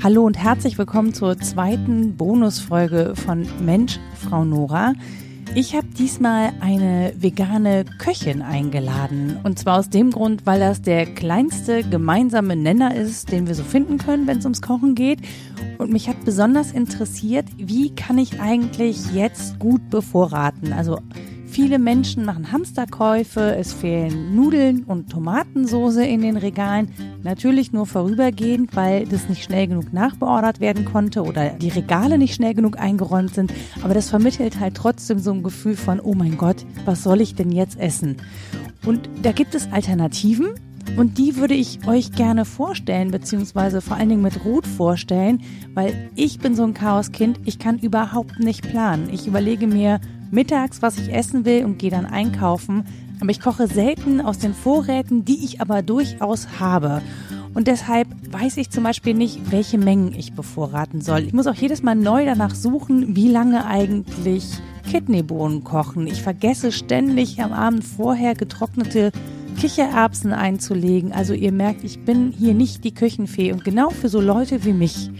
Hallo und herzlich willkommen zur zweiten Bonusfolge von Mensch, Frau Nora. Ich habe diesmal eine vegane Köchin eingeladen. Und zwar aus dem Grund, weil das der kleinste gemeinsame Nenner ist, den wir so finden können, wenn es ums Kochen geht. Und mich hat besonders interessiert, wie kann ich eigentlich jetzt gut bevorraten? Also Viele Menschen machen Hamsterkäufe, es fehlen Nudeln und Tomatensoße in den Regalen. Natürlich nur vorübergehend, weil das nicht schnell genug nachbeordert werden konnte oder die Regale nicht schnell genug eingeräumt sind. Aber das vermittelt halt trotzdem so ein Gefühl von, oh mein Gott, was soll ich denn jetzt essen? Und da gibt es Alternativen. Und die würde ich euch gerne vorstellen, beziehungsweise vor allen Dingen mit Ruth vorstellen, weil ich bin so ein Chaoskind, ich kann überhaupt nicht planen. Ich überlege mir, mittags, was ich essen will und gehe dann einkaufen. Aber ich koche selten aus den Vorräten, die ich aber durchaus habe. Und deshalb weiß ich zum Beispiel nicht, welche Mengen ich bevorraten soll. Ich muss auch jedes Mal neu danach suchen, wie lange eigentlich Kidneybohnen kochen. Ich vergesse ständig am Abend vorher getrocknete Kichererbsen einzulegen. Also ihr merkt, ich bin hier nicht die Küchenfee. Und genau für so Leute wie mich,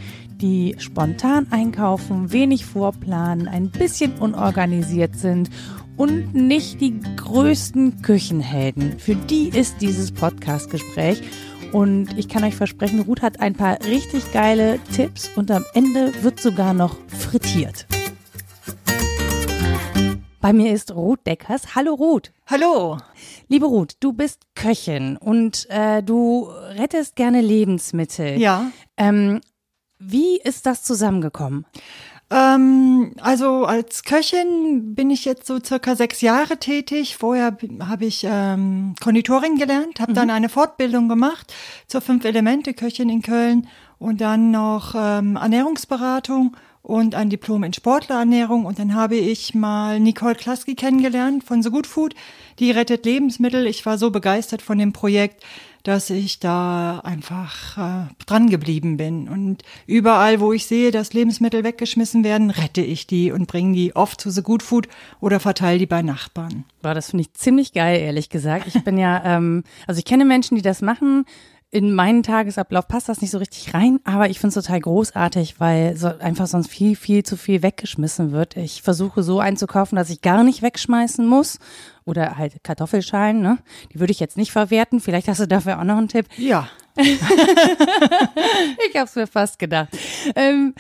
die spontan einkaufen, wenig vorplanen, ein bisschen unorganisiert sind und nicht die größten Küchenhelden. Für die ist dieses Podcast-Gespräch. Und ich kann euch versprechen, Ruth hat ein paar richtig geile Tipps und am Ende wird sogar noch frittiert. Bei mir ist Ruth Deckers. Hallo Ruth. Hallo. Liebe Ruth, du bist Köchin und äh, du rettest gerne Lebensmittel. Ja. Ähm, wie ist das zusammengekommen? Ähm, also als Köchin bin ich jetzt so circa sechs Jahre tätig. Vorher habe ich ähm, Konditorin gelernt, habe mhm. dann eine Fortbildung gemacht zur Fünf-Elemente-Köchin in Köln und dann noch ähm, Ernährungsberatung und ein Diplom in Sportlerernährung. Und dann habe ich mal Nicole Klaski kennengelernt von So Good Food. Die rettet Lebensmittel. Ich war so begeistert von dem Projekt, dass ich da einfach äh, dran geblieben bin. Und überall, wo ich sehe, dass Lebensmittel weggeschmissen werden, rette ich die und bringe die oft zu The Good Food oder verteile die bei Nachbarn. Boah, das finde ich ziemlich geil, ehrlich gesagt. Ich bin ja, ähm, also ich kenne Menschen, die das machen in meinen Tagesablauf passt das nicht so richtig rein, aber ich finde es total großartig, weil so einfach sonst viel, viel zu viel weggeschmissen wird. Ich versuche so einzukaufen, dass ich gar nicht wegschmeißen muss. Oder halt Kartoffelschalen, ne? Die würde ich jetzt nicht verwerten. Vielleicht hast du dafür auch noch einen Tipp. Ja. ich habe es mir fast gedacht. Ähm,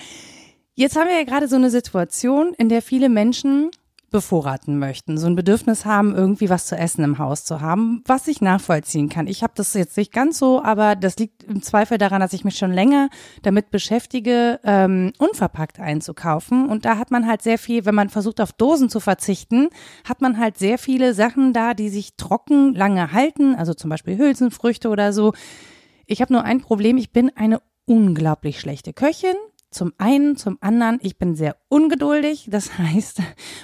jetzt haben wir ja gerade so eine Situation, in der viele Menschen bevorraten möchten, so ein Bedürfnis haben, irgendwie was zu essen im Haus zu haben, was ich nachvollziehen kann. Ich habe das jetzt nicht ganz so, aber das liegt im Zweifel daran, dass ich mich schon länger damit beschäftige, ähm, unverpackt einzukaufen. Und da hat man halt sehr viel, wenn man versucht auf Dosen zu verzichten, hat man halt sehr viele Sachen da, die sich trocken lange halten, also zum Beispiel Hülsenfrüchte oder so. Ich habe nur ein Problem, ich bin eine unglaublich schlechte Köchin. Zum einen, zum anderen, ich bin sehr ungeduldig. Das heißt,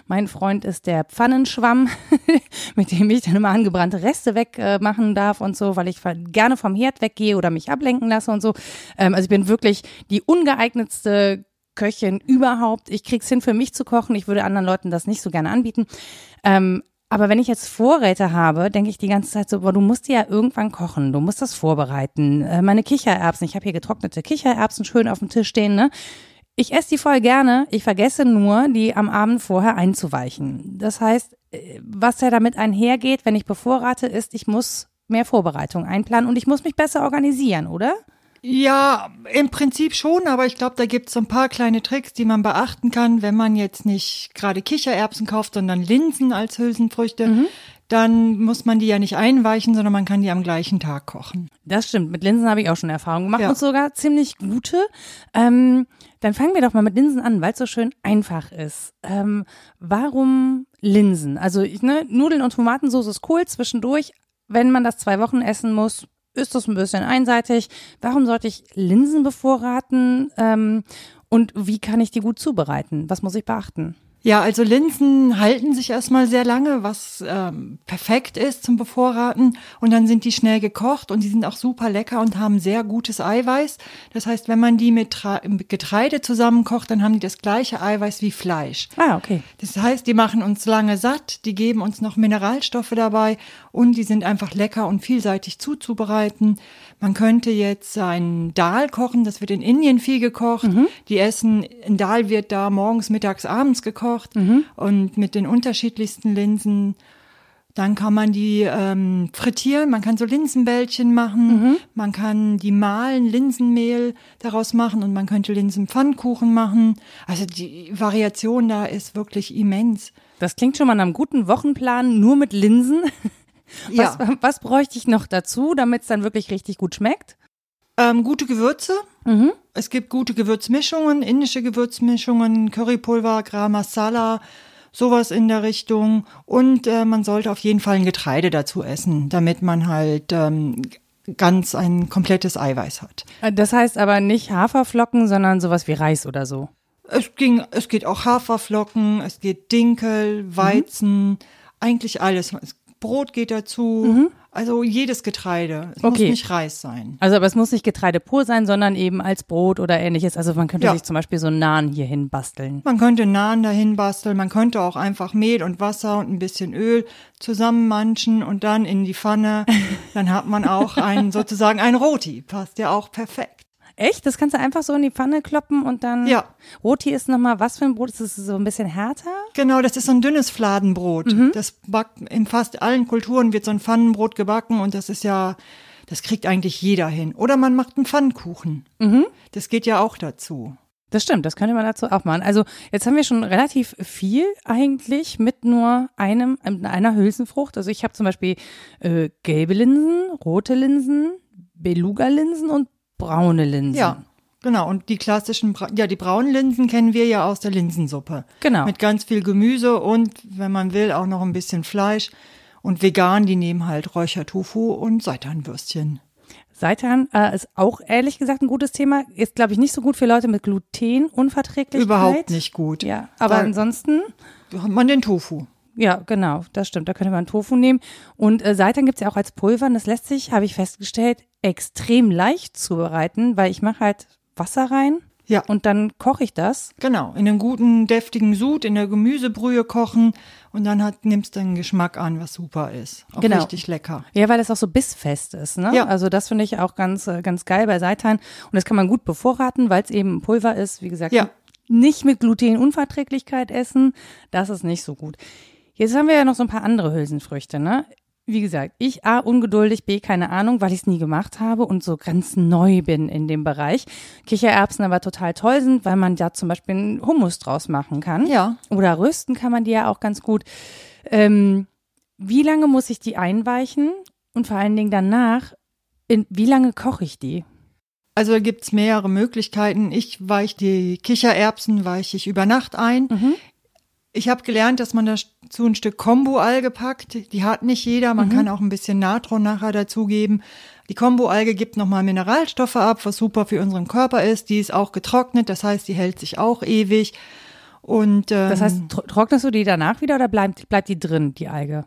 mein Freund ist der Pfannenschwamm, mit dem ich dann immer angebrannte Reste wegmachen darf und so, weil ich gerne vom Herd weggehe oder mich ablenken lasse und so. Ähm, also ich bin wirklich die ungeeignetste Köchin überhaupt. Ich krieg's hin, für mich zu kochen. Ich würde anderen Leuten das nicht so gerne anbieten. Ähm, aber wenn ich jetzt Vorräte habe, denke ich die ganze Zeit so, boah, du musst die ja irgendwann kochen, du musst das vorbereiten. Äh, meine Kichererbsen, ich habe hier getrocknete Kichererbsen schön auf dem Tisch stehen, ne? Ich esse die voll gerne, ich vergesse nur, die am Abend vorher einzuweichen. Das heißt, äh, was ja damit einhergeht, wenn ich bevorrate, ist, ich muss mehr Vorbereitung einplanen und ich muss mich besser organisieren, oder? Ja, im Prinzip schon, aber ich glaube, da gibt es so ein paar kleine Tricks, die man beachten kann, wenn man jetzt nicht gerade Kichererbsen kauft, sondern Linsen als Hülsenfrüchte. Mhm. Dann muss man die ja nicht einweichen, sondern man kann die am gleichen Tag kochen. Das stimmt. Mit Linsen habe ich auch schon Erfahrung gemacht ja. und sogar ziemlich gute. Ähm, dann fangen wir doch mal mit Linsen an, weil es so schön einfach ist. Ähm, warum Linsen? Also ich, ne, Nudeln und Tomatensauce ist cool zwischendurch. Wenn man das zwei Wochen essen muss, ist das ein bisschen einseitig? Warum sollte ich Linsen bevorraten? Ähm, und wie kann ich die gut zubereiten? Was muss ich beachten? Ja, also Linsen halten sich erstmal sehr lange, was ähm, perfekt ist zum Bevorraten. Und dann sind die schnell gekocht und die sind auch super lecker und haben sehr gutes Eiweiß. Das heißt, wenn man die mit Tra Getreide zusammenkocht, dann haben die das gleiche Eiweiß wie Fleisch. Ah, okay. Das heißt, die machen uns lange satt, die geben uns noch Mineralstoffe dabei und die sind einfach lecker und vielseitig zuzubereiten. Man könnte jetzt ein Dal kochen, das wird in Indien viel gekocht. Mhm. Die essen, ein Dal wird da morgens, mittags, abends gekocht mhm. und mit den unterschiedlichsten Linsen. Dann kann man die ähm, frittieren, man kann so Linsenbällchen machen, mhm. man kann die mahlen, Linsenmehl daraus machen und man könnte Linsenpfannkuchen machen. Also die Variation da ist wirklich immens. Das klingt schon mal einem guten Wochenplan, nur mit Linsen. Was, ja. was bräuchte ich noch dazu, damit es dann wirklich richtig gut schmeckt? Ähm, gute Gewürze. Mhm. Es gibt gute Gewürzmischungen, indische Gewürzmischungen, Currypulver, Gram Masala, sowas in der Richtung. Und äh, man sollte auf jeden Fall ein Getreide dazu essen, damit man halt ähm, ganz ein komplettes Eiweiß hat. Äh, das heißt aber nicht Haferflocken, sondern sowas wie Reis oder so. Es ging, es geht auch Haferflocken, es geht Dinkel, Weizen, mhm. eigentlich alles. Es Brot geht dazu. Mhm. Also jedes Getreide. Es okay. muss nicht Reis sein. Also aber es muss nicht Getreide pur sein, sondern eben als Brot oder ähnliches. Also man könnte ja. sich zum Beispiel so einen Naan hierhin basteln. Man könnte Naan dahin basteln. Man könnte auch einfach Mehl und Wasser und ein bisschen Öl zusammenmanschen und dann in die Pfanne. dann hat man auch ein sozusagen ein Roti. Passt ja auch perfekt. Echt? Das kannst du einfach so in die Pfanne kloppen und dann. Ja. Roti ist nochmal was für ein Brot? Ist das so ein bisschen härter? Genau, das ist so ein dünnes Fladenbrot. Mhm. Das backt in fast allen Kulturen wird so ein Pfannenbrot gebacken und das ist ja, das kriegt eigentlich jeder hin. Oder man macht einen Pfannkuchen. Mhm. Das geht ja auch dazu. Das stimmt, das könnte man dazu auch machen. Also jetzt haben wir schon relativ viel eigentlich mit nur einem, einer Hülsenfrucht. Also ich habe zum Beispiel äh, gelbe Linsen, rote Linsen, Beluga-Linsen und braune Linsen. Ja. Genau, und die klassischen, ja, die braunen Linsen kennen wir ja aus der Linsensuppe. Genau. Mit ganz viel Gemüse und, wenn man will, auch noch ein bisschen Fleisch. Und vegan, die nehmen halt Räuchertofu und Seitanwürstchen. Seitan äh, ist auch ehrlich gesagt ein gutes Thema. Ist, glaube ich, nicht so gut für Leute mit Glutenunverträglichkeit. Überhaupt nicht gut. Ja, aber da ansonsten. Hat man den Tofu. Ja, genau, das stimmt. Da könnte man Tofu nehmen. Und äh, Seitan gibt's ja auch als Pulver. Und das lässt sich, habe ich festgestellt, extrem leicht zubereiten, weil ich mache halt Wasser rein. Ja. Und dann koche ich das. Genau, in einem guten, deftigen Sud, in der Gemüsebrühe kochen und dann hat, nimmst du einen Geschmack an, was super ist. Auch genau. richtig lecker. Ja, weil es auch so bissfest ist, ne? Ja. Also das finde ich auch ganz, äh, ganz geil bei Seitan. Und das kann man gut bevorraten, weil es eben Pulver ist. Wie gesagt, ja. nicht mit Glutenunverträglichkeit essen. Das ist nicht so gut. Jetzt haben wir ja noch so ein paar andere Hülsenfrüchte, ne? Wie gesagt, ich A, ungeduldig, B, keine Ahnung, weil ich es nie gemacht habe und so ganz neu bin in dem Bereich. Kichererbsen aber total toll sind, weil man da zum Beispiel einen Hummus draus machen kann. Ja. Oder rösten kann man die ja auch ganz gut. Ähm, wie lange muss ich die einweichen? Und vor allen Dingen danach, in, wie lange koche ich die? Also da gibt's mehrere Möglichkeiten. Ich weiche die Kichererbsen weiche ich über Nacht ein. Mhm. Ich habe gelernt, dass man dazu ein Stück Kombu-Alge packt. Die hat nicht jeder. Man mhm. kann auch ein bisschen Natron nachher dazugeben. Die Kombu-Alge gibt nochmal Mineralstoffe ab, was super für unseren Körper ist. Die ist auch getrocknet, das heißt, die hält sich auch ewig. Und ähm, das heißt, trocknest du die danach wieder oder bleibt, bleibt die drin, die Alge?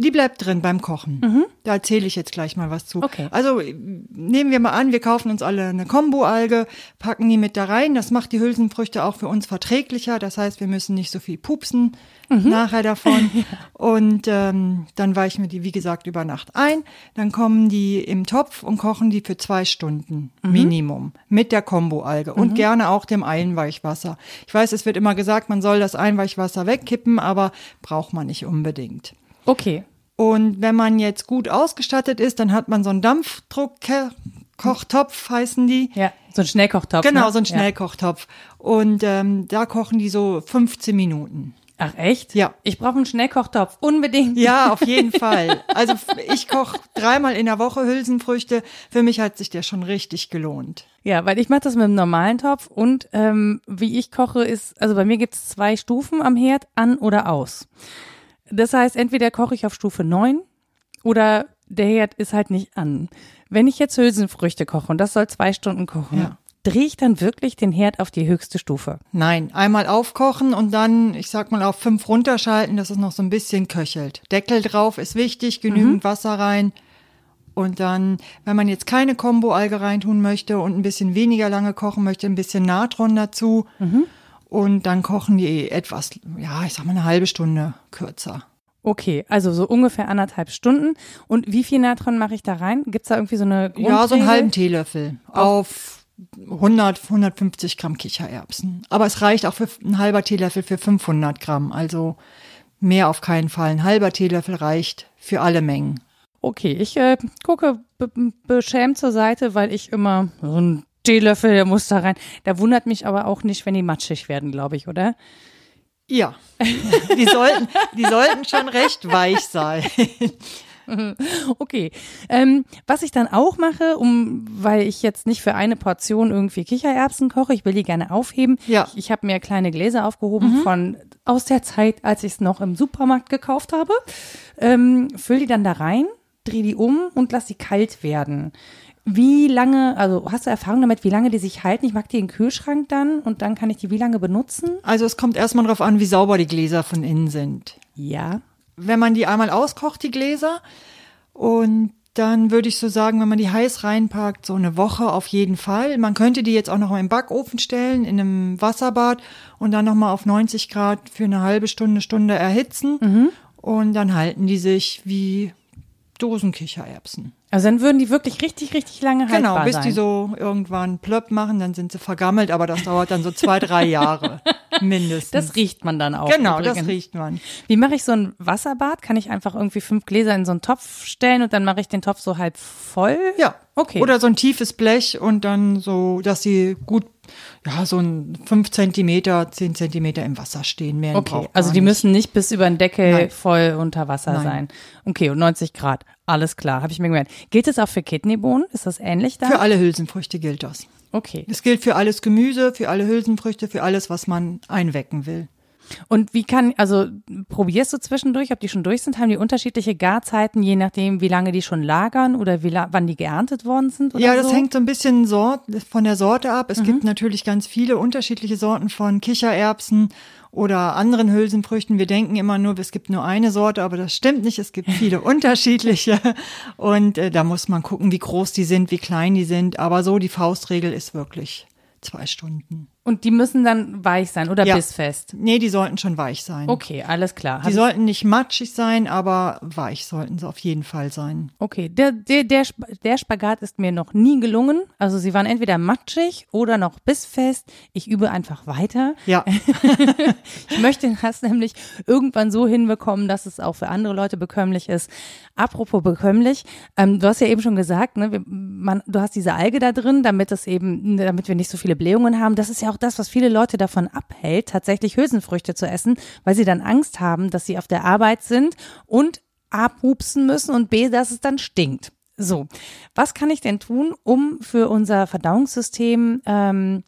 Die bleibt drin beim Kochen. Mhm. Da erzähle ich jetzt gleich mal was zu. Okay. Also nehmen wir mal an, wir kaufen uns alle eine Kombo-Alge, packen die mit da rein. Das macht die Hülsenfrüchte auch für uns verträglicher. Das heißt, wir müssen nicht so viel pupsen mhm. nachher davon. Und ähm, dann weichen wir die, wie gesagt, über Nacht ein. Dann kommen die im Topf und kochen die für zwei Stunden mhm. Minimum mit der Kombo-Alge und mhm. gerne auch dem Einweichwasser. Ich weiß, es wird immer gesagt, man soll das Einweichwasser wegkippen, aber braucht man nicht unbedingt. Okay. Und wenn man jetzt gut ausgestattet ist, dann hat man so einen Dampfdruckkochtopf, heißen die. Ja, so ein Schnellkochtopf. Genau, ne? so ein Schnellkochtopf. Und ähm, da kochen die so 15 Minuten. Ach echt? Ja. Ich brauche einen Schnellkochtopf, unbedingt. Ja, auf jeden Fall. Also ich koche dreimal in der Woche Hülsenfrüchte. Für mich hat sich der schon richtig gelohnt. Ja, weil ich mache das mit einem normalen Topf und ähm, wie ich koche ist, also bei mir gibt es zwei Stufen am Herd, an oder aus. Das heißt, entweder koche ich auf Stufe 9 oder der Herd ist halt nicht an. Wenn ich jetzt Hülsenfrüchte koche und das soll zwei Stunden kochen, ja. drehe ich dann wirklich den Herd auf die höchste Stufe? Nein, einmal aufkochen und dann, ich sag mal, auf fünf runterschalten, dass es noch so ein bisschen köchelt. Deckel drauf ist wichtig, genügend mhm. Wasser rein. Und dann, wenn man jetzt keine Kombo-Alge reintun möchte und ein bisschen weniger lange kochen möchte, ein bisschen Natron dazu. Mhm. Und dann kochen die etwas, ja, ich sag mal eine halbe Stunde kürzer. Okay, also so ungefähr anderthalb Stunden. Und wie viel Natron mache ich da rein? Gibt's da irgendwie so eine Grundregel? Ja, so einen halben Teelöffel auf 100, 150 Gramm Kichererbsen. Aber es reicht auch für ein halber Teelöffel für 500 Gramm. Also mehr auf keinen Fall. Ein halber Teelöffel reicht für alle Mengen. Okay, ich äh, gucke beschämt zur Seite, weil ich immer so ein Teelöffel, der muss da rein. Da wundert mich aber auch nicht, wenn die matschig werden, glaube ich, oder? Ja, die sollten, die sollten schon recht weich sein. Okay. Ähm, was ich dann auch mache, um, weil ich jetzt nicht für eine Portion irgendwie Kichererbsen koche, ich will die gerne aufheben. Ja. Ich, ich habe mir kleine Gläser aufgehoben mhm. von aus der Zeit, als ich es noch im Supermarkt gekauft habe. Ähm, füll die dann da rein, dreh die um und lass sie kalt werden. Wie lange, also hast du Erfahrung damit, wie lange die sich halten? Ich mag die in den Kühlschrank dann und dann kann ich die wie lange benutzen? Also es kommt erstmal darauf an, wie sauber die Gläser von innen sind. Ja. Wenn man die einmal auskocht, die Gläser, und dann würde ich so sagen, wenn man die heiß reinpackt, so eine Woche auf jeden Fall. Man könnte die jetzt auch noch mal im Backofen stellen, in einem Wasserbad und dann noch mal auf 90 Grad für eine halbe Stunde, Stunde erhitzen. Mhm. Und dann halten die sich wie Dosenkichererbsen. Also dann würden die wirklich richtig, richtig lange haltbar Genau, bis sein. die so irgendwann plöpp machen, dann sind sie vergammelt, aber das dauert dann so zwei, drei Jahre mindestens. Das riecht man dann auch. Genau, übrigens. das riecht man. Wie mache ich so ein Wasserbad? Kann ich einfach irgendwie fünf Gläser in so einen Topf stellen und dann mache ich den Topf so halb voll? Ja. Okay. Oder so ein tiefes Blech und dann so, dass sie gut ja, so ein fünf Zentimeter, zehn Zentimeter im Wasser stehen. Mehr okay, also die nicht. müssen nicht bis über den Deckel Nein. voll unter Wasser Nein. sein. Okay, und 90 Grad. Alles klar, habe ich mir gemerkt. Gilt es auch für Kidneybohnen? Ist das ähnlich da? Für alle Hülsenfrüchte gilt das. Okay. Es gilt für alles Gemüse, für alle Hülsenfrüchte, für alles, was man einwecken will. Und wie kann, also probierst du zwischendurch, ob die schon durch sind? Haben die unterschiedliche Garzeiten, je nachdem, wie lange die schon lagern oder wie, wann die geerntet worden sind? ja, das so? hängt so ein bisschen Sort, von der Sorte ab. Es mhm. gibt natürlich ganz viele unterschiedliche Sorten von Kichererbsen oder anderen Hülsenfrüchten. Wir denken immer nur, es gibt nur eine Sorte, aber das stimmt nicht. Es gibt viele unterschiedliche. Und äh, da muss man gucken, wie groß die sind, wie klein die sind. Aber so die Faustregel ist wirklich zwei Stunden. Und die müssen dann weich sein oder ja. bissfest? Nee, die sollten schon weich sein. Okay, alles klar. Die sollten nicht matschig sein, aber weich sollten sie auf jeden Fall sein. Okay, der, der, der, der Spagat ist mir noch nie gelungen. Also sie waren entweder matschig oder noch bissfest. Ich übe einfach weiter. Ja. ich möchte das nämlich irgendwann so hinbekommen, dass es auch für andere Leute bekömmlich ist. Apropos bekömmlich, ähm, du hast ja eben schon gesagt, ne, man, du hast diese Alge da drin, damit es eben, damit wir nicht so viele Blähungen haben. Das ist ja auch das, was viele Leute davon abhält, tatsächlich Hülsenfrüchte zu essen, weil sie dann Angst haben, dass sie auf der Arbeit sind und A, pupsen müssen und B, dass es dann stinkt. So, was kann ich denn tun, um für unser Verdauungssystem ähm,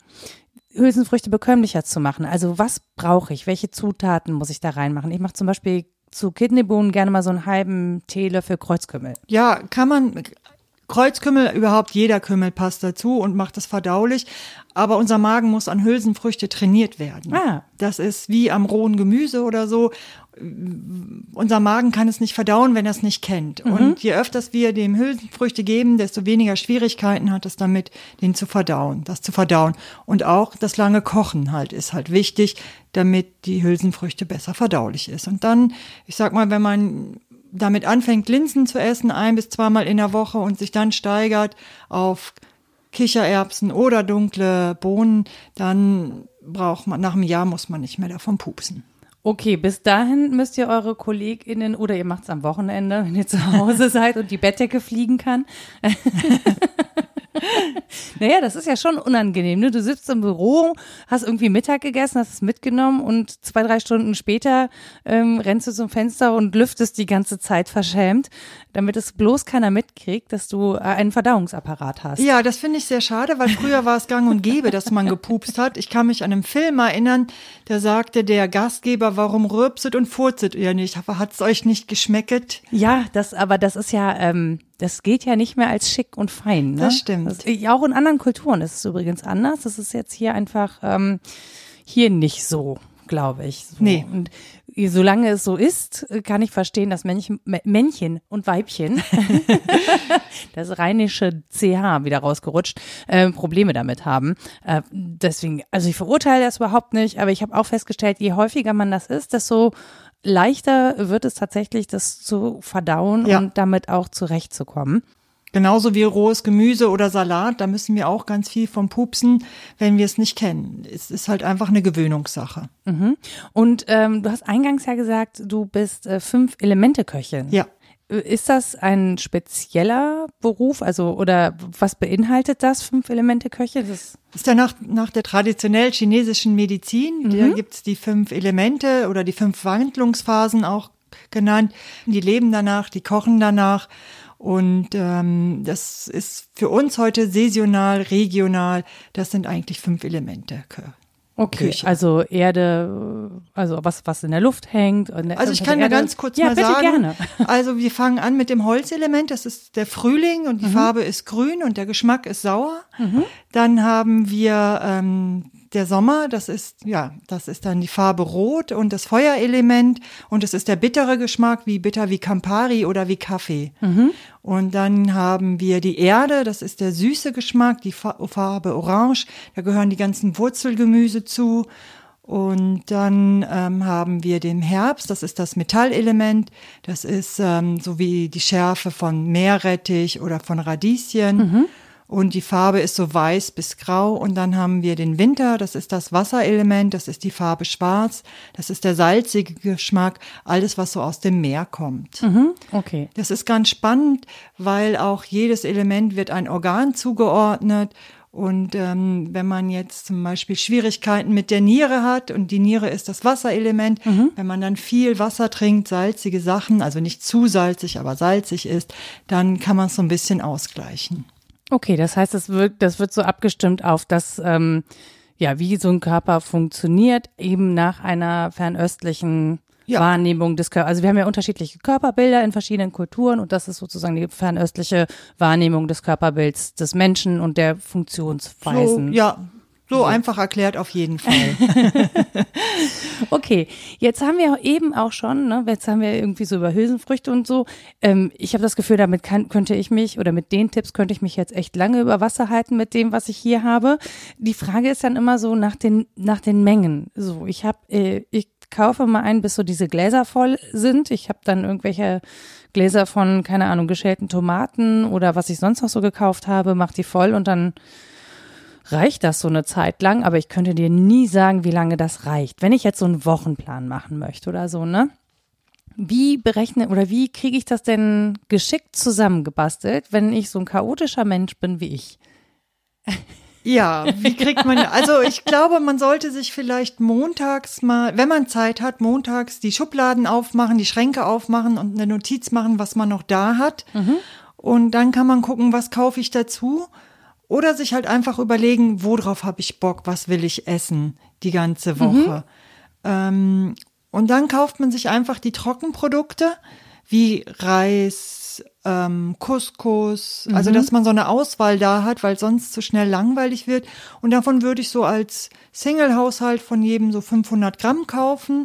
Hülsenfrüchte bekömmlicher zu machen? Also was brauche ich? Welche Zutaten muss ich da reinmachen? Ich mache zum Beispiel zu Kidneybohnen gerne mal so einen halben Teelöffel Kreuzkümmel. Ja, kann man, Kreuzkümmel, überhaupt jeder Kümmel passt dazu und macht es verdaulich. Aber unser Magen muss an Hülsenfrüchte trainiert werden. Ah. Das ist wie am rohen Gemüse oder so. Unser Magen kann es nicht verdauen, wenn er es nicht kennt. Mhm. Und je öfters wir dem Hülsenfrüchte geben, desto weniger Schwierigkeiten hat es damit, den zu verdauen, das zu verdauen. Und auch das lange Kochen halt ist halt wichtig, damit die Hülsenfrüchte besser verdaulich ist. Und dann, ich sag mal, wenn man damit anfängt, Linsen zu essen, ein bis zweimal in der Woche und sich dann steigert auf Kichererbsen oder dunkle Bohnen, dann braucht man, nach einem Jahr muss man nicht mehr davon pupsen. Okay, bis dahin müsst ihr eure KollegInnen oder ihr macht's am Wochenende, wenn ihr zu Hause seid und die Bettdecke fliegen kann. naja, das ist ja schon unangenehm. Ne? Du sitzt im Büro, hast irgendwie Mittag gegessen, hast es mitgenommen und zwei, drei Stunden später ähm, rennst du zum Fenster und lüftest die ganze Zeit verschämt, damit es bloß keiner mitkriegt, dass du äh, einen Verdauungsapparat hast. Ja, das finde ich sehr schade, weil früher war es gang und gäbe, dass man gepupst hat. Ich kann mich an einem Film erinnern, da sagte der Gastgeber, warum rülpset und furzet ihr nicht? Hat es euch nicht geschmecket? Ja, das, aber das ist ja, ähm, das geht ja nicht mehr als schick und fein. Ne? Das stimmt. Das, auch in anderen Kulturen ist es übrigens anders. Das ist jetzt hier einfach ähm, hier nicht so, glaube ich. So. Nee. Und solange es so ist, kann ich verstehen, dass Männchen, Männchen und Weibchen, das rheinische CH wieder rausgerutscht, äh, Probleme damit haben. Äh, deswegen, also ich verurteile das überhaupt nicht, aber ich habe auch festgestellt, je häufiger man das ist, desto leichter wird es tatsächlich, das zu verdauen ja. und damit auch zurechtzukommen. Genauso wie rohes Gemüse oder Salat, da müssen wir auch ganz viel vom Pupsen, wenn wir es nicht kennen. Es ist halt einfach eine Gewöhnungssache. Mhm. Und ähm, du hast eingangs ja gesagt, du bist äh, fünf Elemente Köchin. Ja. Ist das ein spezieller Beruf? Also, oder was beinhaltet das, fünf Elemente Köche? Das ist ja nach, nach der traditionell chinesischen Medizin. Mhm. Da gibt's die fünf Elemente oder die fünf Wandlungsphasen auch genannt. Die leben danach, die kochen danach. Und ähm, das ist für uns heute saisonal, regional. Das sind eigentlich fünf Elemente. Okay, Küche. also Erde, also was, was in der Luft hängt. Der, also ich kann ja ganz kurz ja, mal bitte sagen. Gerne. Also wir fangen an mit dem Holzelement, das ist der Frühling und die mhm. Farbe ist grün und der Geschmack ist sauer. Mhm. Dann haben wir ähm, der Sommer, das ist, ja, das ist dann die Farbe Rot und das Feuerelement und es ist der bittere Geschmack, wie bitter wie Campari oder wie Kaffee. Mhm. Und dann haben wir die Erde, das ist der süße Geschmack, die Farbe Orange, da gehören die ganzen Wurzelgemüse zu. Und dann ähm, haben wir den Herbst, das ist das Metallelement, das ist ähm, so wie die Schärfe von Meerrettich oder von Radieschen. Mhm und die Farbe ist so weiß bis grau und dann haben wir den Winter, das ist das Wasserelement, das ist die Farbe schwarz, das ist der salzige Geschmack, alles was so aus dem Meer kommt. Mhm, okay. Das ist ganz spannend, weil auch jedes Element wird ein Organ zugeordnet und ähm, wenn man jetzt zum Beispiel Schwierigkeiten mit der Niere hat und die Niere ist das Wasserelement, mhm. wenn man dann viel Wasser trinkt, salzige Sachen, also nicht zu salzig, aber salzig ist, dann kann man es so ein bisschen ausgleichen. Okay, das heißt, das wird, das wird so abgestimmt auf das, ähm, ja, wie so ein Körper funktioniert, eben nach einer fernöstlichen ja. Wahrnehmung des Körpers. Also wir haben ja unterschiedliche Körperbilder in verschiedenen Kulturen und das ist sozusagen die fernöstliche Wahrnehmung des Körperbilds des Menschen und der Funktionsweisen. So, ja, so einfach erklärt auf jeden Fall. okay, jetzt haben wir eben auch schon, ne, jetzt haben wir irgendwie so über Hülsenfrüchte und so. Ähm, ich habe das Gefühl, damit kann, könnte ich mich oder mit den Tipps könnte ich mich jetzt echt lange über Wasser halten mit dem, was ich hier habe. Die Frage ist dann immer so nach den nach den Mengen. So, ich habe, äh, ich kaufe mal ein, bis so diese Gläser voll sind. Ich habe dann irgendwelche Gläser von keine Ahnung geschälten Tomaten oder was ich sonst noch so gekauft habe, mach die voll und dann reicht das so eine Zeit lang, aber ich könnte dir nie sagen, wie lange das reicht. Wenn ich jetzt so einen Wochenplan machen möchte oder so, ne? Wie berechne oder wie kriege ich das denn geschickt zusammengebastelt, wenn ich so ein chaotischer Mensch bin wie ich? Ja, wie kriegt man, also ich glaube, man sollte sich vielleicht montags mal, wenn man Zeit hat, montags die Schubladen aufmachen, die Schränke aufmachen und eine Notiz machen, was man noch da hat. Mhm. Und dann kann man gucken, was kaufe ich dazu oder sich halt einfach überlegen, worauf habe ich Bock, was will ich essen die ganze Woche. Mhm. Ähm, und dann kauft man sich einfach die Trockenprodukte wie Reis, ähm, Couscous, also mhm. also dass man so eine Auswahl da hat, weil sonst zu schnell langweilig wird. Und davon würde ich so als Single-Haushalt von jedem so 500 Gramm kaufen.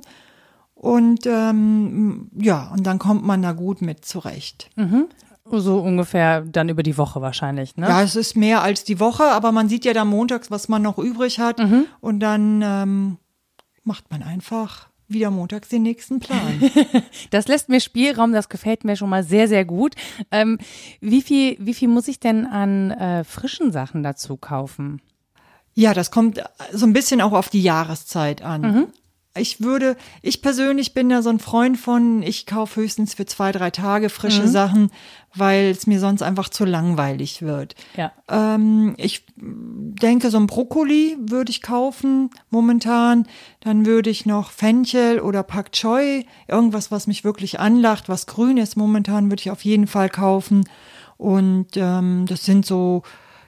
Und ähm, ja, und dann kommt man da gut mit zurecht. Mhm. So ungefähr dann über die Woche wahrscheinlich, ne? Ja, es ist mehr als die Woche, aber man sieht ja dann montags, was man noch übrig hat. Mhm. Und dann ähm, macht man einfach wieder montags den nächsten Plan. das lässt mir Spielraum, das gefällt mir schon mal sehr, sehr gut. Ähm, wie, viel, wie viel muss ich denn an äh, frischen Sachen dazu kaufen? Ja, das kommt so ein bisschen auch auf die Jahreszeit an. Mhm ich würde, ich persönlich bin da so ein Freund von, ich kaufe höchstens für zwei, drei Tage frische mhm. Sachen, weil es mir sonst einfach zu langweilig wird. Ja. Ähm, ich denke, so ein Brokkoli würde ich kaufen momentan. Dann würde ich noch Fenchel oder Pak Choi, irgendwas, was mich wirklich anlacht, was grün ist momentan, würde ich auf jeden Fall kaufen. Und ähm, das sind so,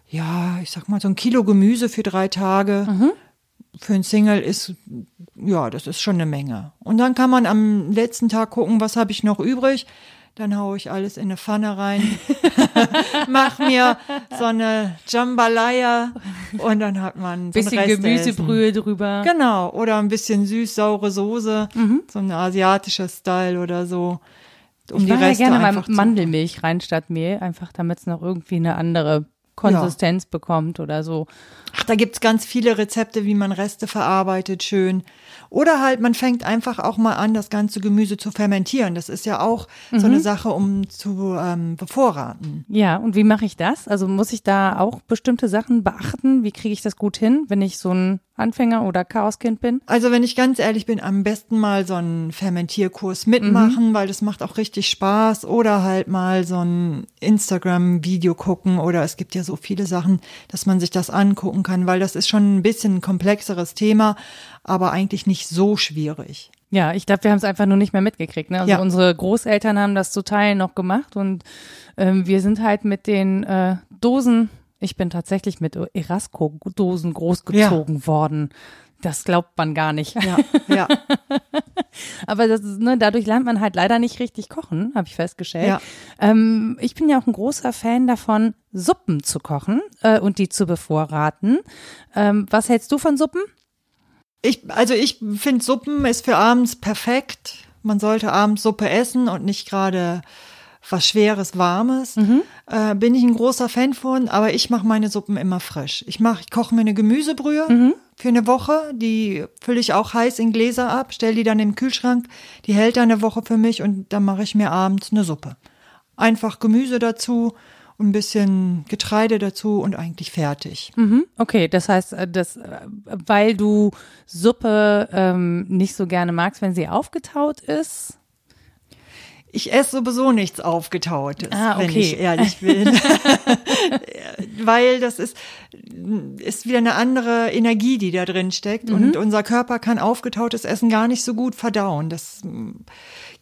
ja, ich sag mal, so ein Kilo Gemüse für drei Tage. Mhm für ein Single ist, ja, das ist schon eine Menge. Und dann kann man am letzten Tag gucken, was habe ich noch übrig. Dann haue ich alles in eine Pfanne rein, mach mir so eine Jambalaya und dann hat man so Bisschen Gemüsebrühe drüber. Genau, oder ein bisschen süß-saure Soße, Mhm. so ein asiatischer Style oder so. Um ich die ja gerne mal einfach Mandelmilch rein statt Mehl, einfach damit es noch irgendwie eine andere Konsistenz bekommt oder so. Ach, da gibt's ganz viele Rezepte, wie man Reste verarbeitet, schön. Oder halt, man fängt einfach auch mal an, das ganze Gemüse zu fermentieren. Das ist ja auch so Mhm. eine Sache, um zu ähm, bevorraten. Ja, und wie mache ich das? Also muss ich da auch bestimmte Sachen beachten? Wie kriege ich das gut hin, wenn ich so ein Anfänger oder Chaoskind bin? Also wenn ich ganz ehrlich bin, am besten mal so einen Fermentierkurs mitmachen, weil das macht auch richtig Spaß. Oder halt mal so ein Instagram-Video gucken. Oder es gibt ja so viele Sachen, dass man sich das angucken kann, weil das ist schon ein bisschen ein komplexeres Thema, aber eigentlich nicht so schwierig. Ja, ich glaube, wir haben es einfach nur nicht mehr mitgekriegt. Ne? Also Ja. unsere Großeltern haben das zu Teilen noch gemacht und ähm, wir sind halt mit den äh, Dosen, ich bin tatsächlich mit Erasco-Dosen großgezogen worden. Das glaubt man gar nicht. Ja, ja, Aber das ist, ne, dadurch lernt man halt leider nicht richtig kochen, habe ich festgestellt. Ja. Ähm, ich bin ja auch ein großer Fan davon, Suppen zu kochen äh, und die zu bevorraten. Ähm, was hältst du von Suppen? Ich, also ich finde Suppen ist für abends perfekt. Man sollte abends Suppe essen und nicht gerade was Schweres, Warmes. Äh, bin ich ein großer Fan von, aber ich mache meine Suppen immer frisch. Ich mache, ich koche mir eine Gemüsebrühe für eine Woche. Die fülle ich auch heiß in Gläser ab, stelle die dann im Kühlschrank. Die hält dann eine Woche für mich und dann mache ich mir abends eine Suppe. Einfach Gemüse dazu ein bisschen Getreide dazu und eigentlich fertig. Mhm. Okay, das heißt, äh, das, äh, weil du Suppe ähm, nicht so gerne magst, wenn sie aufgetaut ist. Ich esse sowieso nichts Aufgetautes, Ah, wenn okay. ich ehrlich bin. Weil das ist, ist wieder eine andere Energie, die da drin steckt. Und Mhm. unser Körper kann aufgetautes Essen gar nicht so gut verdauen. Das mm,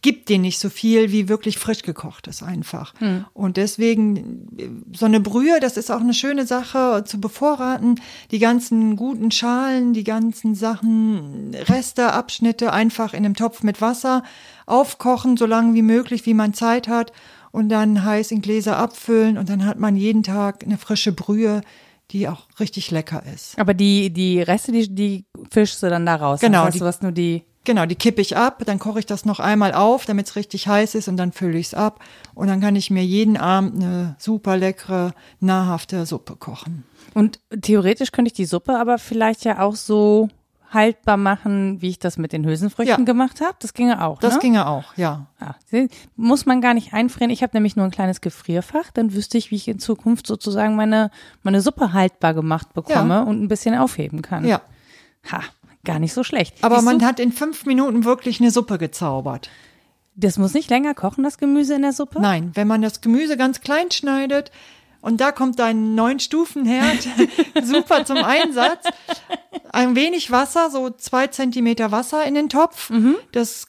gibt dir nicht so viel wie wirklich frisch gekochtes einfach. Hm. Und deswegen, so eine Brühe, das ist auch eine schöne Sache zu bevorraten. Die ganzen guten Schalen, die ganzen Sachen, Reste, Abschnitte einfach in einem Topf mit Wasser aufkochen, so lange wie möglich, wie man Zeit hat. Und dann heiß in Gläser abfüllen und dann hat man jeden Tag eine frische Brühe, die auch richtig lecker ist. Aber die, die Reste, die, die fischst du dann da raus. Genau, Das heißt, die- du hast nur die. Genau, die kippe ich ab, dann koche ich das noch einmal auf, damit es richtig heiß ist und dann fülle ich es ab. Und dann kann ich mir jeden Abend eine super leckere, nahrhafte Suppe kochen. Und theoretisch könnte ich die Suppe aber vielleicht ja auch so haltbar machen, wie ich das mit den Hülsenfrüchten Ja. gemacht habe. Das ginge auch. Das ne? ginge auch, ja. Ja, sie- muss man gar nicht einfrieren. Ich habe nämlich nur ein kleines Gefrierfach. Dann wüsste ich, wie ich in Zukunft sozusagen meine, meine Suppe haltbar gemacht bekomme Ja. und ein bisschen aufheben kann. Ja. Ha, gar nicht so schlecht. Aber Siehst man du, hat in fünf Minuten wirklich eine Suppe gezaubert. das muss nicht länger kochen, das Gemüse in der Suppe? Nein, wenn man das Gemüse ganz klein schneidet und da kommt dein neun Stufenherd super zum Einsatz. Ein wenig Wasser, so zwei Zentimeter Wasser in den Topf. Das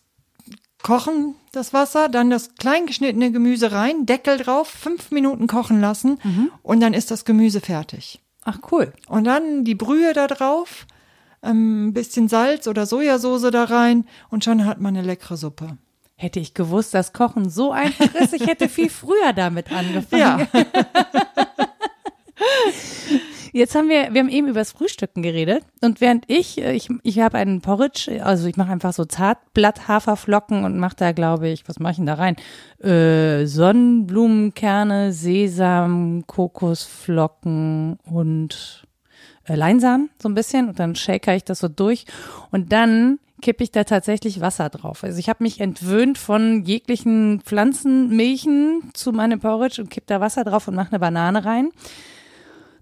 kochen, das Wasser, dann das klein geschnittene Gemüse rein, Deckel drauf, fünf Minuten kochen lassen und dann ist das Gemüse fertig. Ach cool. Und dann die Brühe da drauf, ähm, ein bisschen Salz oder Sojasauce da rein und schon hat man eine leckere Suppe. Hätte ich gewusst, dass Kochen so einfach ist, ich hätte viel früher damit angefangen. Ja. Jetzt haben wir, wir haben eben über das Frühstücken geredet und während ich, äh, ich, ich habe einen Porridge, also ich mache einfach so Zartblatt-Haferflocken und mache da, glaube ich, was mache ich denn da rein? Äh, Sonnenblumenkerne, Sesam, Kokosflocken und äh, Leinsamen so ein bisschen und dann shaker ich das so durch und dann kippe ich da tatsächlich Wasser drauf. Also ich habe mich entwöhnt von jeglichen Pflanzenmilchen zu meinem Porridge und kipp da Wasser drauf und mache eine Banane rein.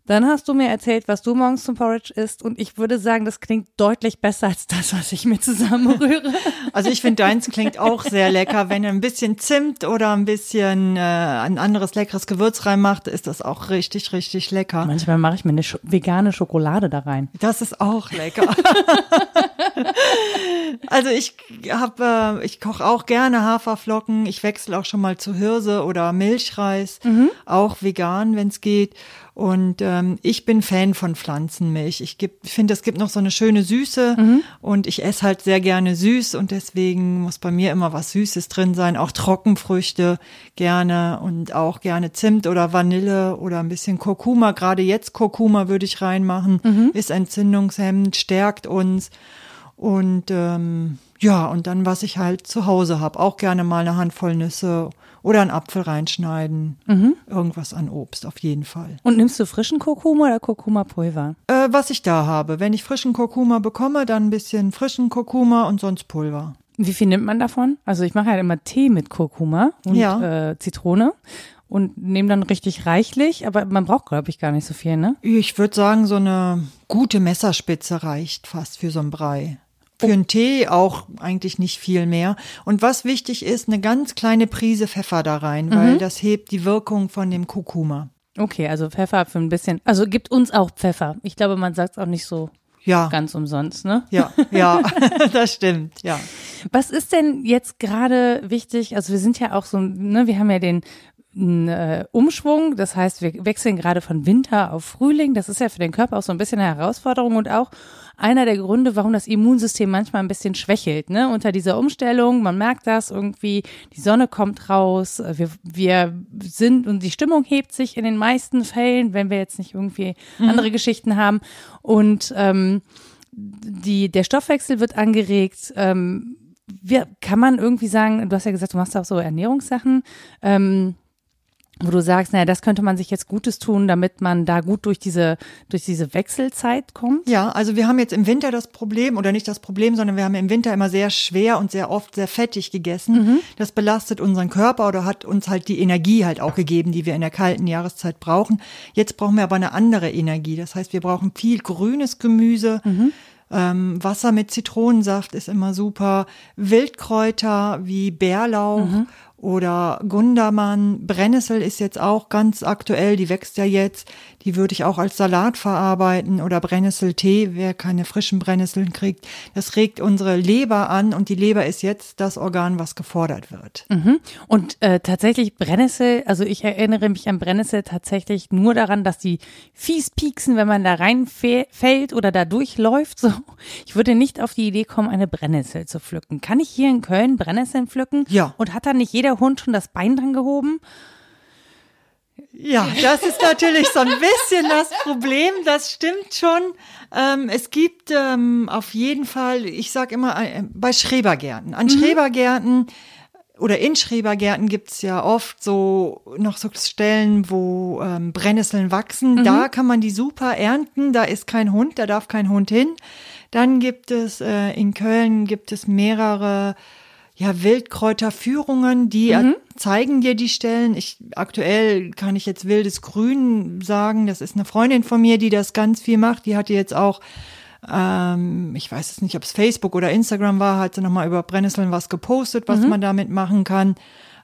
Dann hast du mir erzählt, was du morgens zum Porridge isst und ich würde sagen, das klingt deutlich besser als das, was ich mir zusammenrühre. Also ich finde, deins klingt auch sehr lecker. Wenn ihr ein bisschen Zimt oder ein bisschen äh, ein anderes leckeres Gewürz reinmacht, ist das auch richtig, richtig lecker. Manchmal mache ich mir eine Scho vegane Schokolade da rein. Das ist auch lecker. also ich habe, äh, ich koche auch gerne Haferflocken. Ich wechsle auch schon mal zu Hirse oder Milchreis, auch vegan, wenn es geht. Und ähm, ich bin Fan von Pflanzenmilch. Ich finde, es gibt noch so eine schöne Süße mhm. und ich esse halt sehr gerne süß und deswegen muss bei mir immer was Süßes drin sein. Auch Trockenfrüchte gerne und auch gerne Zimt oder Vanille oder ein bisschen Kurkuma. Gerade jetzt Kurkuma würde ich reinmachen. Mhm. Ist entzündungshemmend, stärkt uns. Und ähm, ja, und dann, was ich halt zu Hause habe. Auch gerne mal eine Handvoll Nüsse oder einen Apfel reinschneiden. Mhm. Irgendwas an Obst, auf jeden Fall. Und nimmst du frischen Kurkuma oder Kurkuma-Pulver? Äh, was ich da habe. Wenn ich frischen Kurkuma bekomme, dann ein bisschen frischen Kurkuma und sonst Pulver. Wie viel nimmt man davon? Also ich mache halt immer Tee mit Kurkuma und ja. äh, Zitrone und nehme dann richtig reichlich, aber man braucht, glaube ich, gar nicht so viel, ne? Ich würde sagen, so eine gute Messerspitze reicht fast für so einen Brei. Für einen Tee auch eigentlich nicht viel mehr. Und was wichtig ist, eine ganz kleine Prise Pfeffer da rein, weil mhm. das hebt die Wirkung von dem Kurkuma. Okay, also Pfeffer für ein bisschen. Also gibt uns auch Pfeffer. Ich glaube, man sagt es auch nicht so ja. ganz umsonst, ne? Ja, ja, das stimmt, ja. Was ist denn jetzt gerade wichtig? Also wir sind ja auch so, ne, wir haben ja den ein äh, Umschwung. Das heißt, wir wechseln gerade von Winter auf Frühling. Das ist ja für den Körper auch so ein bisschen eine Herausforderung und auch einer der Gründe, warum das Immunsystem manchmal ein bisschen schwächelt. Ne? Unter dieser Umstellung, man merkt das irgendwie, die Sonne kommt raus, wir, wir sind und die Stimmung hebt sich in den meisten Fällen, wenn wir jetzt nicht irgendwie mhm. andere Geschichten haben. Und ähm, die, der Stoffwechsel wird angeregt. Ähm, wir, kann man irgendwie sagen, du hast ja gesagt, du machst auch so Ernährungssachen. Ähm, wo du sagst, naja, das könnte man sich jetzt Gutes tun, damit man da gut durch diese, durch diese Wechselzeit kommt? Ja, also wir haben jetzt im Winter das Problem, oder nicht das Problem, sondern wir haben im Winter immer sehr schwer und sehr oft sehr fettig gegessen. Mhm. Das belastet unseren Körper oder hat uns halt die Energie halt auch gegeben, die wir in der kalten Jahreszeit brauchen. Jetzt brauchen wir aber eine andere Energie. Das heißt, wir brauchen viel grünes Gemüse. Mhm. Ähm, Wasser mit Zitronensaft ist immer super. Wildkräuter wie Bärlauch mhm oder Gundermann. Brennnessel ist jetzt auch ganz aktuell, die wächst ja jetzt. Die würde ich auch als Salat verarbeiten oder Brennnesseltee, wer keine frischen Brennnesseln kriegt. Das regt unsere Leber an und die Leber ist jetzt das Organ, was gefordert wird. Mhm. Und äh, tatsächlich Brennnessel, also ich erinnere mich an Brennnessel tatsächlich nur daran, dass die fies pieksen, wenn man da reinfällt oder da durchläuft. So. Ich würde nicht auf die Idee kommen, eine Brennnessel zu pflücken. Kann ich hier in Köln Brennnesseln pflücken? Ja. Und hat da nicht jeder Hund schon das Bein dran gehoben? Ja, das ist natürlich so ein bisschen das Problem, das stimmt schon. Ähm, es gibt ähm, auf jeden Fall, ich sag immer, äh, bei Schrebergärten, an mhm. Schrebergärten oder in Schrebergärten gibt's ja oft so noch so Stellen, wo ähm, Brennnesseln wachsen. Mhm. Da kann man die super ernten, da ist kein Hund, da darf kein Hund hin. Dann gibt es äh, in Köln gibt es mehrere ja, Wildkräuterführungen, die mhm. zeigen dir die Stellen. Ich, aktuell kann ich jetzt wildes Grün sagen. Das ist eine Freundin von mir, die das ganz viel macht. Die hatte jetzt auch, ähm, ich weiß es nicht, ob es Facebook oder Instagram war, hat sie nochmal über Brennnesseln was gepostet, was mhm. man damit machen kann.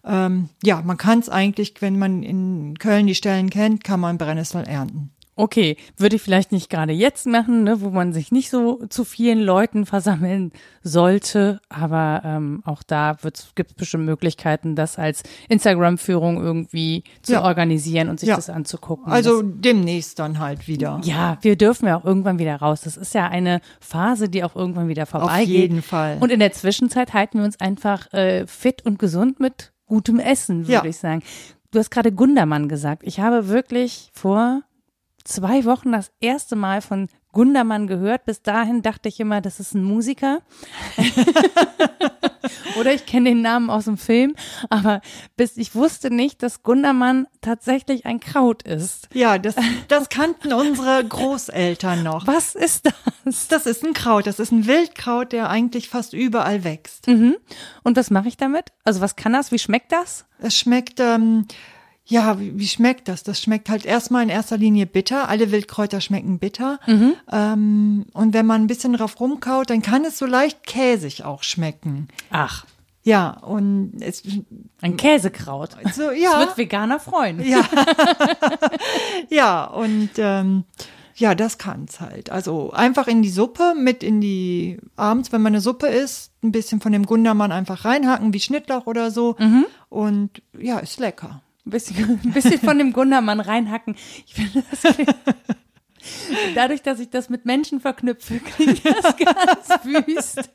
Ähm, ja, man kann es eigentlich, wenn man in Köln die Stellen kennt, kann man Brennnesseln ernten. Okay, würde ich vielleicht nicht gerade jetzt machen, ne, wo man sich nicht so zu vielen Leuten versammeln sollte, aber ähm, auch da gibt es bestimmt Möglichkeiten, das als Instagram-Führung irgendwie zu ja. organisieren und sich ja. das anzugucken. Also das, demnächst dann halt wieder. Ja, wir dürfen ja auch irgendwann wieder raus. Das ist ja eine Phase, die auch irgendwann wieder vorbeigeht. Auf jeden Fall. Und in der Zwischenzeit halten wir uns einfach äh, fit und gesund mit gutem Essen, würde ja. ich sagen. Du hast gerade Gundermann gesagt. Ich habe wirklich vor zwei Wochen das erste Mal von Gundermann gehört. Bis dahin dachte ich immer, das ist ein Musiker. Oder ich kenne den Namen aus dem Film, aber bis ich wusste nicht, dass Gundermann tatsächlich ein Kraut ist. Ja, das, das kannten unsere Großeltern noch. Was ist das? Das ist ein Kraut. Das ist ein Wildkraut, der eigentlich fast überall wächst. Mhm. Und was mache ich damit? Also was kann das? Wie schmeckt das? Es schmeckt ähm, ja, wie, wie schmeckt das? Das schmeckt halt erstmal in erster Linie bitter. Alle Wildkräuter schmecken bitter. Mhm. Ähm, und wenn man ein bisschen drauf rumkaut, dann kann es so leicht käsig auch schmecken. Ach. Ja, und es. Ein Käsekraut. So, ja. Das wird Veganer freuen. Ja. ja, und ähm, ja, das kann's halt. Also einfach in die Suppe, mit in die, abends, wenn man eine Suppe isst, ein bisschen von dem Gundermann einfach reinhacken, wie Schnittlauch oder so. Mhm. Und ja, ist lecker. Ein bisschen, ein bisschen von dem Gundermann reinhacken. Ich finde das klingt- Dadurch, dass ich das mit Menschen verknüpfe, klingt das ganz wüst.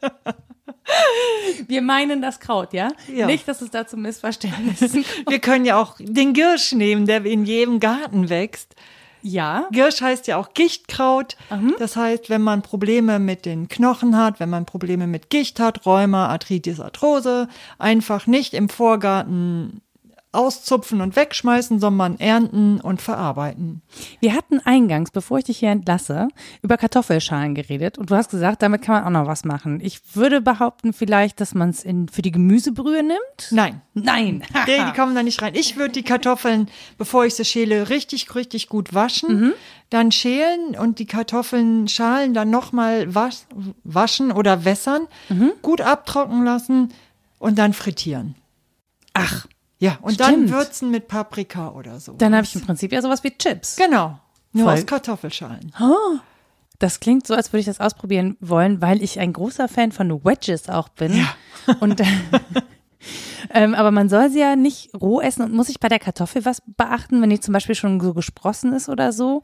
Wir meinen das Kraut, ja? Ja. Nicht, dass es da zu Missverständnissen kommt. Wir können ja auch den Girsch nehmen, der in jedem Garten wächst. Ja. Girsch heißt ja auch Gichtkraut. Das heißt, wenn man Probleme mit den Knochen hat, wenn man Probleme mit Gicht hat, Rheuma, Arthritis, Arthrose, einfach nicht im Vorgarten auszupfen und wegschmeißen, sondern ernten und verarbeiten. Wir hatten eingangs, bevor ich dich hier entlasse, über Kartoffelschalen geredet und du hast gesagt, damit kann man auch noch was machen. Ich würde behaupten vielleicht, dass man es für die Gemüsebrühe nimmt. Nein, Nein. die, die kommen da nicht rein. Ich würde die Kartoffeln, bevor ich sie schäle, richtig, richtig gut waschen, dann schälen und die Kartoffeln, Schalen dann nochmal was, waschen oder wässern, gut abtrocknen lassen und dann frittieren. Ach, Ja, und Stimmt. dann würzen mit Paprika oder so. dann habe ich im Prinzip ja sowas wie Chips. Genau. Nur Voll. aus Kartoffelschalen. Das klingt so, als würde ich das ausprobieren wollen, weil ich ein großer Fan von Wedges auch bin. Ja. Und ähm, aber man soll sie ja nicht roh essen und muss ich bei der Kartoffel was beachten, wenn die zum Beispiel schon so gesprossen ist oder so?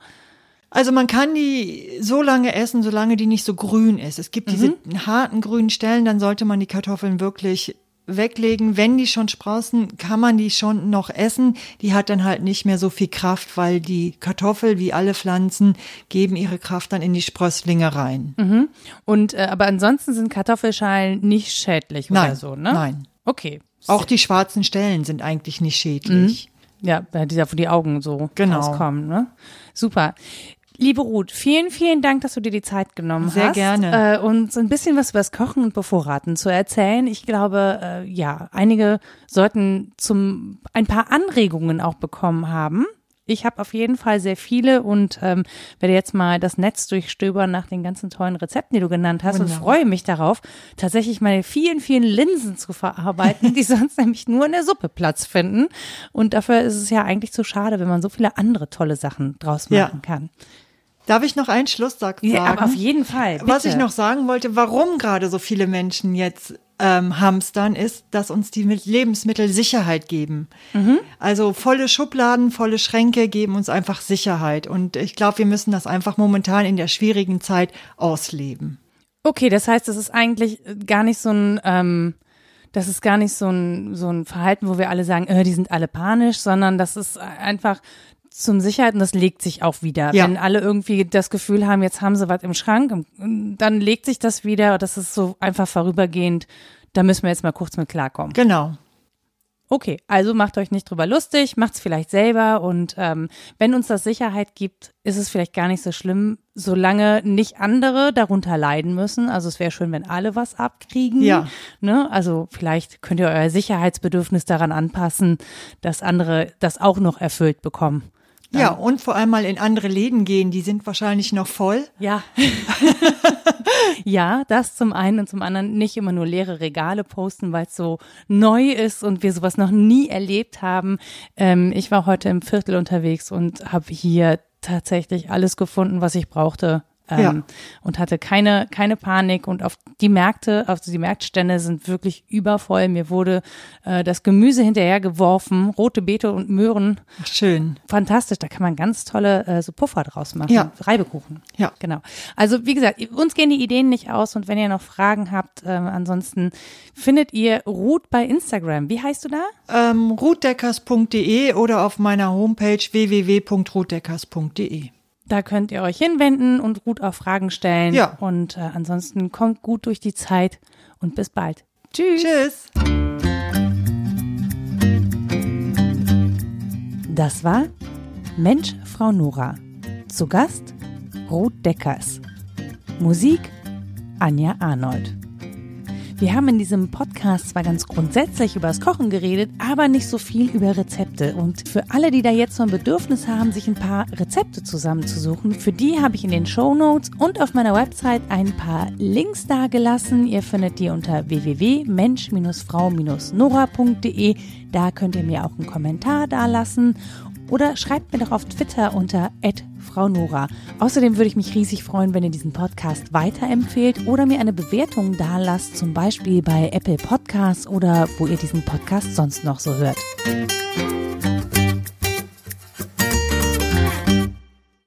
Also man kann die so lange essen, solange die nicht so grün ist. Es gibt diese harten grünen Stellen, dann sollte man die Kartoffeln wirklich weglegen. Wenn die schon sprausen, kann man die schon noch essen. Die hat dann halt nicht mehr so viel Kraft, weil die Kartoffel, wie alle Pflanzen, geben ihre Kraft dann in die Sprösslinge rein. Und äh, aber ansonsten sind Kartoffelschalen nicht schädlich oder Nein, so, ne? nein. Okay. Auch die schwarzen Stellen sind eigentlich nicht schädlich. Ja, weil die da wo die Augen so Genau. rauskommen, ne? Super. Liebe Ruth, vielen, vielen Dank, dass du dir die Zeit genommen Sehr hast. gerne. Äh, und so ein bisschen was über das Kochen und Bevorraten zu erzählen. Ich glaube, äh, ja, einige sollten zum ein paar Anregungen auch bekommen haben. Ich habe auf jeden Fall sehr viele und ähm, werde jetzt mal das Netz durchstöbern nach den ganzen tollen Rezepten, die du genannt hast und Wunderbar. freue mich darauf, tatsächlich meine vielen, vielen Linsen zu verarbeiten, die sonst nämlich nur in der Suppe Platz finden. Und dafür ist es ja eigentlich zu schade, wenn man so viele andere tolle Sachen draus Ja. machen kann. Darf ich noch einen Schlusssatz sagen? Ja, aber auf jeden Fall. Bitte. Was ich noch sagen wollte, warum gerade so viele Menschen jetzt ähm, hamstern, ist, dass uns die mit- Lebensmittel Sicherheit geben. Mhm. Also volle Schubladen, volle Schränke geben uns einfach Sicherheit. Und ich glaube, wir müssen das einfach momentan in der schwierigen Zeit ausleben. Okay, das heißt, das ist eigentlich gar nicht so ein, ähm, das ist gar nicht so ein, so ein Verhalten, wo wir alle sagen, äh, die sind alle panisch, sondern das ist einfach zum Sicherheit und das legt sich auch wieder. Ja. Wenn alle irgendwie das Gefühl haben, jetzt haben sie was im Schrank, dann legt sich das wieder. Das ist so einfach vorübergehend. Da müssen wir jetzt mal kurz mit klarkommen. Genau. Okay, also macht euch nicht drüber lustig, macht's vielleicht selber und ähm, wenn uns das Sicherheit gibt, ist es vielleicht gar nicht so schlimm, solange nicht andere darunter leiden müssen. Also es wäre schön, wenn alle was abkriegen. Ja. Ne? Also vielleicht könnt ihr euer Sicherheitsbedürfnis daran anpassen, dass andere das auch noch erfüllt bekommen. Ja, und vor allem mal in andere Läden gehen, die sind wahrscheinlich noch voll. Ja. ja, das zum einen und zum anderen nicht immer nur leere Regale posten, weil es so neu ist und wir sowas noch nie erlebt haben. Ähm, ich war heute im Viertel unterwegs und habe hier tatsächlich alles gefunden, was ich brauchte. Ähm, Ja. Und hatte keine, keine Panik und auf die Märkte, also die Märktstände sind wirklich übervoll. Mir wurde äh, das Gemüse hinterhergeworfen, rote Beete und Möhren Ach, schön. fantastisch. Da kann man ganz tolle äh, so Puffer draus machen. Ja. Reibekuchen. Ja. Genau. Also wie gesagt, uns gehen die Ideen nicht aus und wenn ihr noch Fragen habt, ähm, ansonsten findet ihr Ruth bei Instagram. Wie heißt du da? Ähm, ruthdeckers.de oder auf meiner Homepage www.ruthdeckers.de. Da könnt ihr euch hinwenden und Ruth auch Fragen stellen. Ja. Und äh, ansonsten kommt gut durch die Zeit und bis bald. Tschüss. Tschüss. Das war Mensch, Frau Nora. Zu Gast Ruth Deckers. Musik Anja Arnold. Wir haben in diesem Podcast zwar ganz grundsätzlich über das Kochen geredet, aber nicht so viel über Rezepte. Und für alle, die da jetzt so ein Bedürfnis haben, sich ein paar Rezepte zusammenzusuchen, für die habe ich in den Show Notes und auf meiner Website ein paar Links dagelassen. Ihr findet die unter www.mensch-frau-nora.de. Da könnt ihr mir auch einen Kommentar dalassen oder schreibt mir doch auf Twitter unter Frau Nora. Außerdem würde ich mich riesig freuen, wenn ihr diesen Podcast weiterempfehlt oder mir eine Bewertung dalasst, zum Beispiel bei Apple Podcasts oder wo ihr diesen Podcast sonst noch so hört.